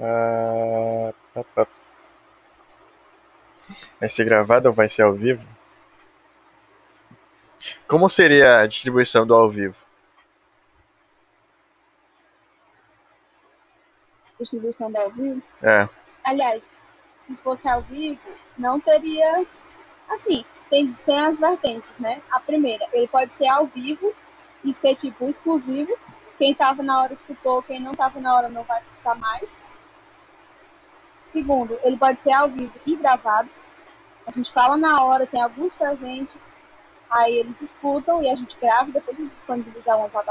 Ah. Vai ser gravado ou vai ser ao vivo? Como seria a distribuição do ao vivo? Distribuição do ao vivo? É. Aliás, se fosse ao vivo, não teria. Assim, tem, tem as vertentes, né? A primeira, ele pode ser ao vivo e ser tipo exclusivo. Quem estava na hora escutou, quem não estava na hora não vai escutar mais. Segundo, ele pode ser ao vivo e gravado. A gente fala na hora, tem alguns presentes, aí eles escutam e a gente grava e depois a gente disponibiliza uma plataforma